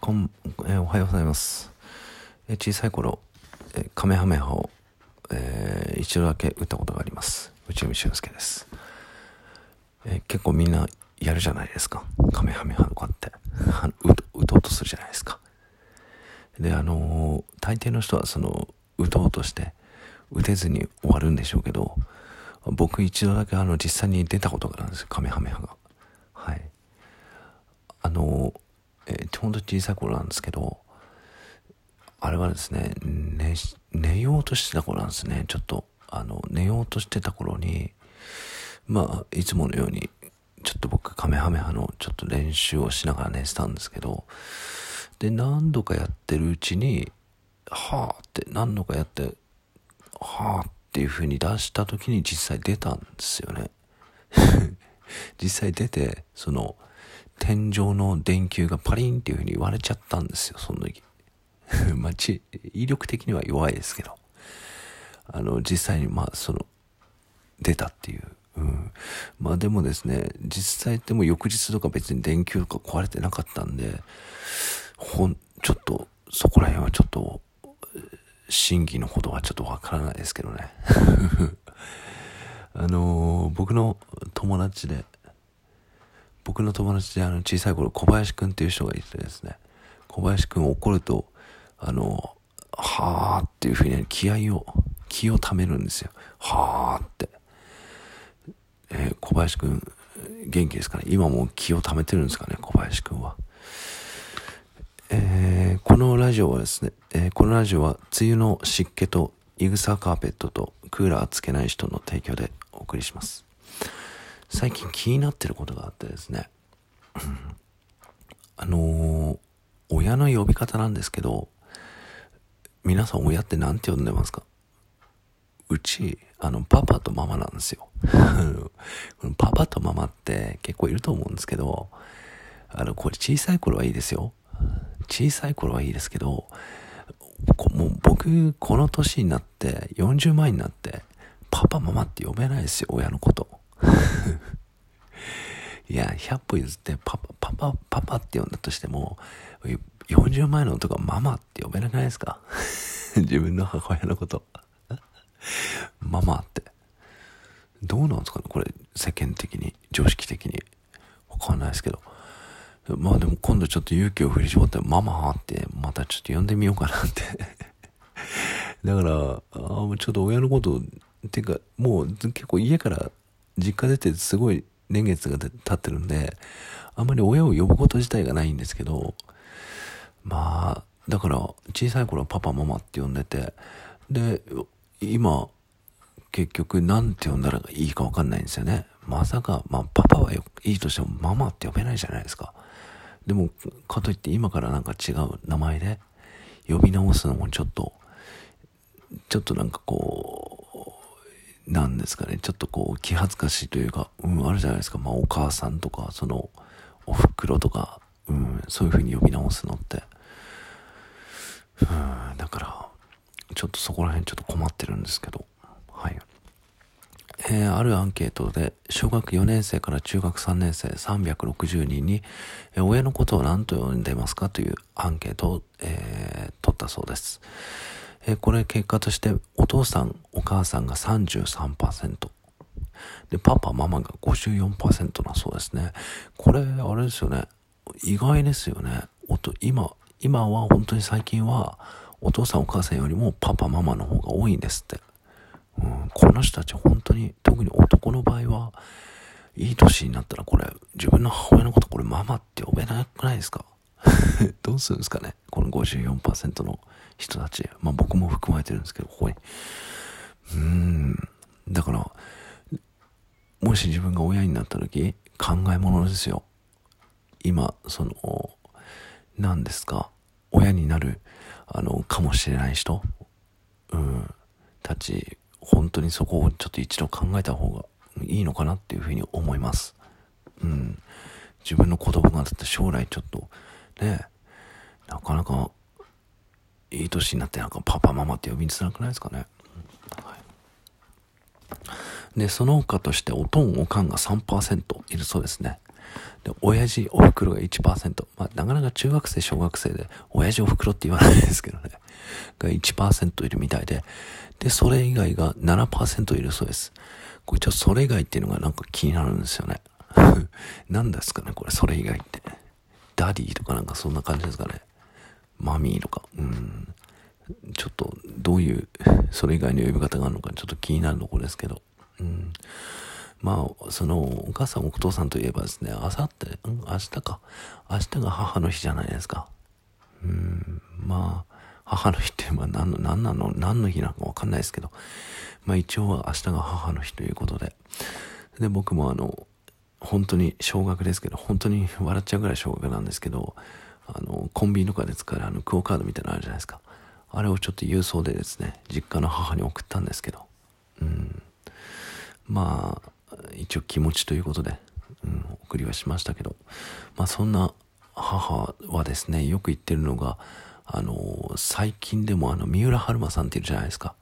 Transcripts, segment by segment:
こん、えおはようございます。え小さい頃、えカメハメハを、えー、一度だけ打ったことがあります。内海俊介です。え結構みんなやるじゃないですか。カメハメハとかって。あの打とうとするじゃないですか。で、あのー、大抵の人はその、打とうとして、打てずに終わるんでしょうけど、僕一度だけあの実際に出たことがあるんです、カメハメハが。はい。あの、えー、ほんと小さい頃なんですけど、あれはですね、寝、寝ようとしてた頃なんですね。ちょっと、あの、寝ようとしてた頃に、まあ、いつものように、ちょっと僕、カメハメハのちょっと練習をしながら寝てたんですけど、で、何度かやってるうちに、はあって何度かやって、はあっていう風に出した時に実際出たんですよね。実際出て、その、天井の電球がパリンっていう風に割れちゃったんですよ、その時。まあ、ち、威力的には弱いですけど。あの、実際に、まあ、その、出たっていう。うん。まあでもですね、実際でも翌日とか別に電球とか壊れてなかったんで、ほん、ちょっと、そこら辺はちょっと、真偽のほどはちょっとわからないですけどね。あのー、僕の友達で、僕の友達であの小さい頃小林くんっていう人がいてですね、小林くん怒ると、あの、はーっていうふうに気合を、気を溜めるんですよ。はーって。えー、小林くん、元気ですかね？今も気を溜めてるんですかね？小林くんは。えー、このラジオはですね、えー、このラジオは梅雨の湿気とイグサカーペットとクーラーつけない人の提供でお送りします。最近気になってることがあってですね、あのー、親の呼び方なんですけど、皆さん親って何て呼んでますか？うち、あの、パパとママなんですよ。パパとママって結構いると思うんですけど、あの、これ小さい頃はいいですよ。小さい頃はいいですけど、もう僕、この年になって、40前になって、パパママって呼べないですよ、親のこと。いや、100歩譲って、パパ、パパ、パパって呼んだとしても、40前の男がママって呼べなくないですか？自分の母親のこと。ママって。どうなんですかね？これ、世間的に、常識的に。わかんないですけど。まあでも今度ちょっと勇気を振り絞って、ママってまたちょっと呼んでみようかなって だから、あちょっと親のこと、っていうか、もう結構家から実家出てすごい年月が経ってるんで、あんまり親を呼ぶこと自体がないんですけど、まあ、だから小さい頃はパパママって呼んでて、で、今、結局なんて呼んだらいいかわかんないんですよね。まさか、まあパパはいいとしてもママって呼べないじゃないですか。でも、かといって今からなんか違う名前で呼び直すのもちょっと、ちょっとなんかこう、なんですかね、ちょっとこう気恥ずかしいというか、うん、あるじゃないですか。まあお母さんとか、その、お袋とか、うん、そういう風に呼び直すのって。うん、だから、ちょっとそこら辺ちょっと困ってるんですけど、はい。えー、あるアンケートで、小学4年生から中学3年生360人に、えー、親のことを何と呼んでますかというアンケートを、えー、取ったそうです。えー、これ結果として、お父さん、お母さんが33%。で、パパ、ママが54%だそうですね。これ、あれですよね。意外ですよね。おと、今、今は本当に最近は、お父さんお母さんよりもパパママの方が多いんですって。うん、この人たち本当に、特に男の場合は、いい年になったらこれ、自分の母親のことこれママって呼べなくないですか？どうするんですかね？この54%の人たち。まあ僕も含まれてるんですけど、ここに。うん。だから、もし自分が親になった時、考え物ですよ。今、その、何ですか、親になる、あの、かもしれない人、うん、たち、本当にそこをちょっと一度考えた方がいいのかなっていうふうに思います。うん。自分の子供がだって将来ちょっと、ね、なかなか、いい年になってなんかパパママって呼びづらくないですかね。はい、で、その他としておとんおかんが3%いるそうですね。で、親父、お袋が1%。まあ、なかなか中学生、小学生で、親父お袋って言わないですけどね。が1%いるみたいで。で、それ以外が7%いるそうです。これちょそれ以外っていうのがなんか気になるんですよね。何ですかね、これ、それ以外って。 daddy とかなんかそんな感じですかね。マミーとか。うん。ちょっと、どういう、それ以外の呼び方があるのかちょっと気になるところですけど。うん。まあ、その、お母さん、お父さんといえばですね、あさって、うん、明日か。明日が母の日じゃないですか。うん、まあ、母の日って、まあ、何の、何なの、何の日なのかわかんないですけど、まあ一応は明日が母の日ということで、で、僕もあの、本当に小学ですけど、本当に笑っちゃうぐらい小学なんですけど、あの、コンビニとかで使えるあの、クオカードみたいなのあるじゃないですか。あれをちょっと郵送でですね、実家の母に送ったんですけど、うん。まあ、一応気持ちということで、うん、送りはしましたけど、まあそんな母はですね、よく言ってるのが、あの、最近でもあの、三浦春馬さんっているじゃないですか。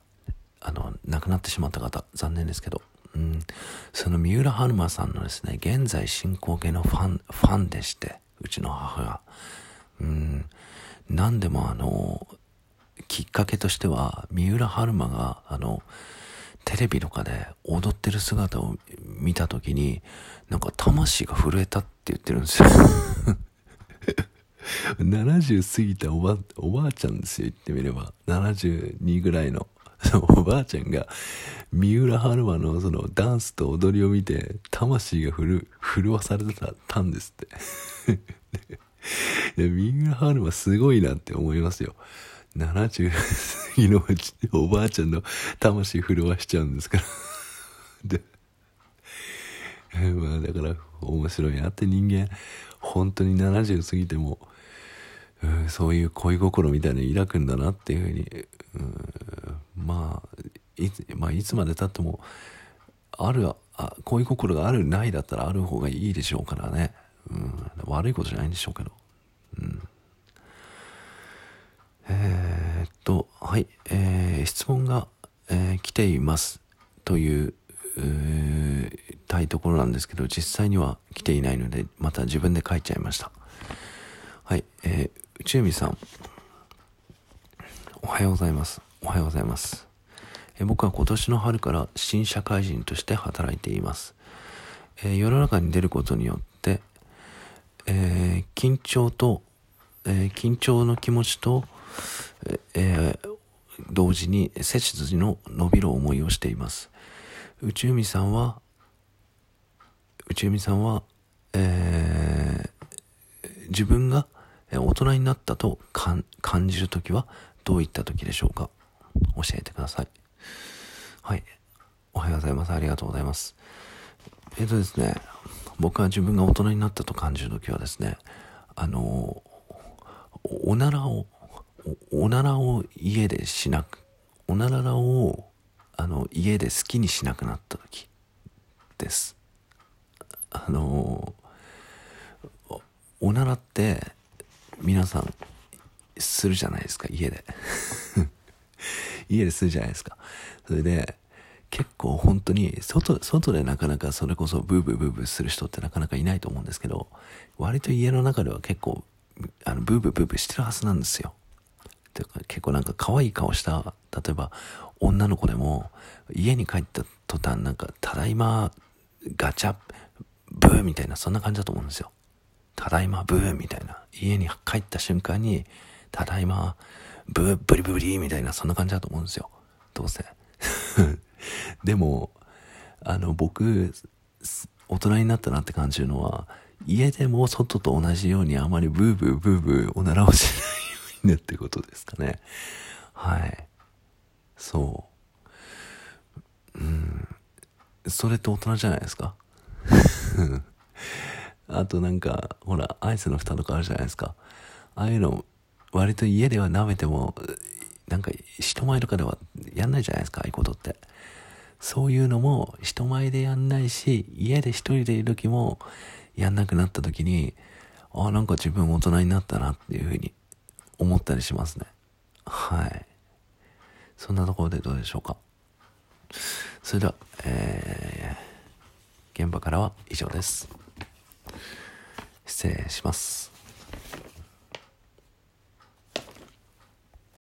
あの、亡くなってしまった方、残念ですけど。うん、その三浦春馬さんのですね、現在進行形のファン、ファンでして、うちの母が。うん、何でもあの、きっかけとしては、三浦春馬が、あの、テレビとかで踊ってる姿を見た時に、なんか魂が震えたって言ってるんですよ。70過ぎたおば、おばあちゃんですよ、言ってみれば。72ぐらいの。おばあちゃんが、三浦春馬のそのダンスと踊りを見て、魂が震、震わされてたんですって。三浦春馬すごいなって思いますよ。70過ぎのおばあちゃんの魂震わしちゃうんですからで、まあだから面白いなって人間、本当に70過ぎても、う、そういう恋心みたいな抱くんだなっていうふうに、う、まあ、いつ、まあいつまで経っても、ある、あ恋心があるないだったらある方がいいでしょうからね。悪いことじゃないんでしょうけど。うんえー、っと、はい、えー、質問が、えー、来ていますという、えー、たいところなんですけど、実際には来ていないので、また自分で書いちゃいました。はい、えー、内海さん、おはようございます。おはようございます。えー、僕は今年の春から新社会人として働いています。えー、世の中に出ることによっ、えー、緊張と、えー、緊張の気持ちと、えー、同時に背筋の伸びる思いをしています。内海さんは、内海さんは、えー、自分が大人になったと感じるときはどういったときでしょうか？教えてください。はい。おはようございます。ありがとうございます。えっ、とですね、僕は自分が大人になったと感じるときはですね、あの、おならをおならを家でしなく、おならを、あの、家で好きにしなくなった時です。あの、おならって、皆さん、するじゃないですか、家で。家でするじゃないですか。それで、結構本当に、外、外でなかなかそれこそブーブーブーブーする人ってなかなかいないと思うんですけど、割と家の中では結構、あの、ブーブーブーブーしてるはずなんですよ。ていうか結構なんか可愛い顔した、例えば女の子でも家に帰った途端なんか、ただいまガチャブーみたいな、そんな感じだと思うんですよ。ただいまブーみたいな。家に帰った瞬間に、ただいまブーブリブリみたいな、そんな感じだと思うんですよ。どうせ。でも、あの、僕、大人になったなって感じるのは、家でも外と同じようにあまりブーブーブーブーおならをしないようにねってことですかね。はい。そう。うん。それって大人じゃないですか？あとなんか、ほら、アイスの蓋とかあるじゃないですか。ああいうの、割と家では舐めても、なんか人前とかではやんないじゃないですか、ああいうことって。そういうのも人前でやんないし、家で一人でいる時もやんなくなった時に、ああ、なんか自分大人になったなっていうふうに思ったりしますね。はい。そんなところでどうでしょうか。それでは、えー、現場からは以上です。失礼します。